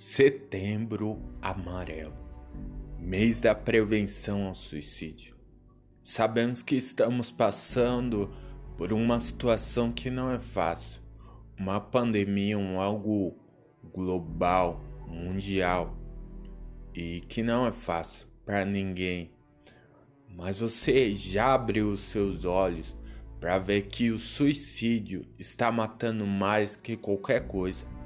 Setembro Amarelo mês da prevenção ao suicídio. Sabemos que estamos passando por uma situação que não é fácil, uma pandemia, um algo global, mundial e que não é fácil para ninguém. Mas você já abriu os seus olhos para ver que o suicídio está matando mais que qualquer coisa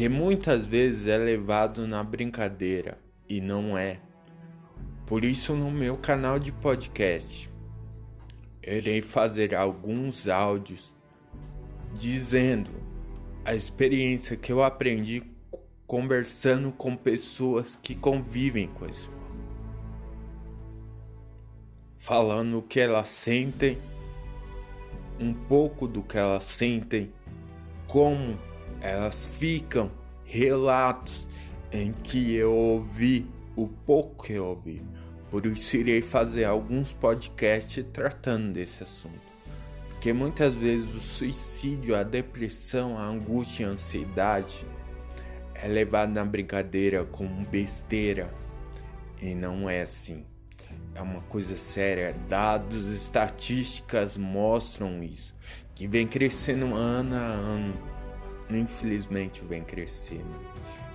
que muitas vezes é levado na brincadeira e não é. Por isso, no meu canal de podcast, irei fazer alguns áudios dizendo a experiência que eu aprendi conversando com pessoas que convivem com isso. Falando o que elas sentem, um pouco do que elas sentem, como elas ficam relatos em que eu ouvi o pouco que eu ouvi. Por isso irei fazer alguns podcasts tratando desse assunto. Porque muitas vezes o suicídio, a depressão, a angústia, a ansiedade é levado na brincadeira como besteira. E não é assim. É uma coisa séria. Dados, estatísticas mostram isso. Que vem crescendo ano a ano infelizmente vem crescendo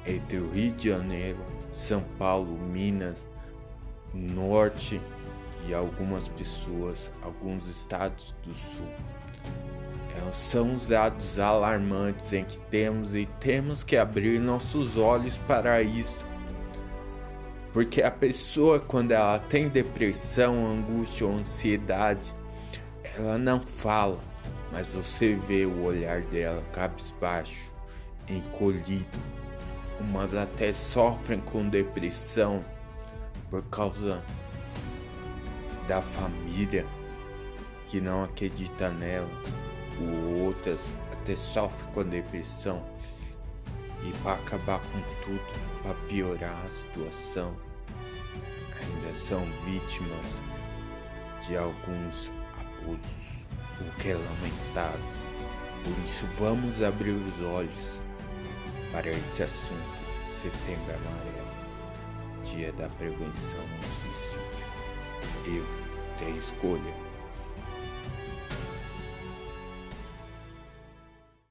entre o Rio de Janeiro, São Paulo, Minas, Norte e algumas pessoas, alguns estados do Sul. É, são os dados alarmantes em que temos e temos que abrir nossos olhos para isto. Porque a pessoa, quando ela tem depressão, angústia ou ansiedade, ela não fala mas você vê o olhar dela cabisbaixo, encolhido. Umas até sofrem com depressão por causa da família que não acredita nela, ou outras até sofrem com depressão. E para acabar com tudo, para piorar a situação, ainda são vítimas de alguns abusos o que é lamentável. Por isso, vamos abrir os olhos para esse assunto. Setembro Amarelo, Dia da Prevenção ao Suicídio. Eu tenho escolha.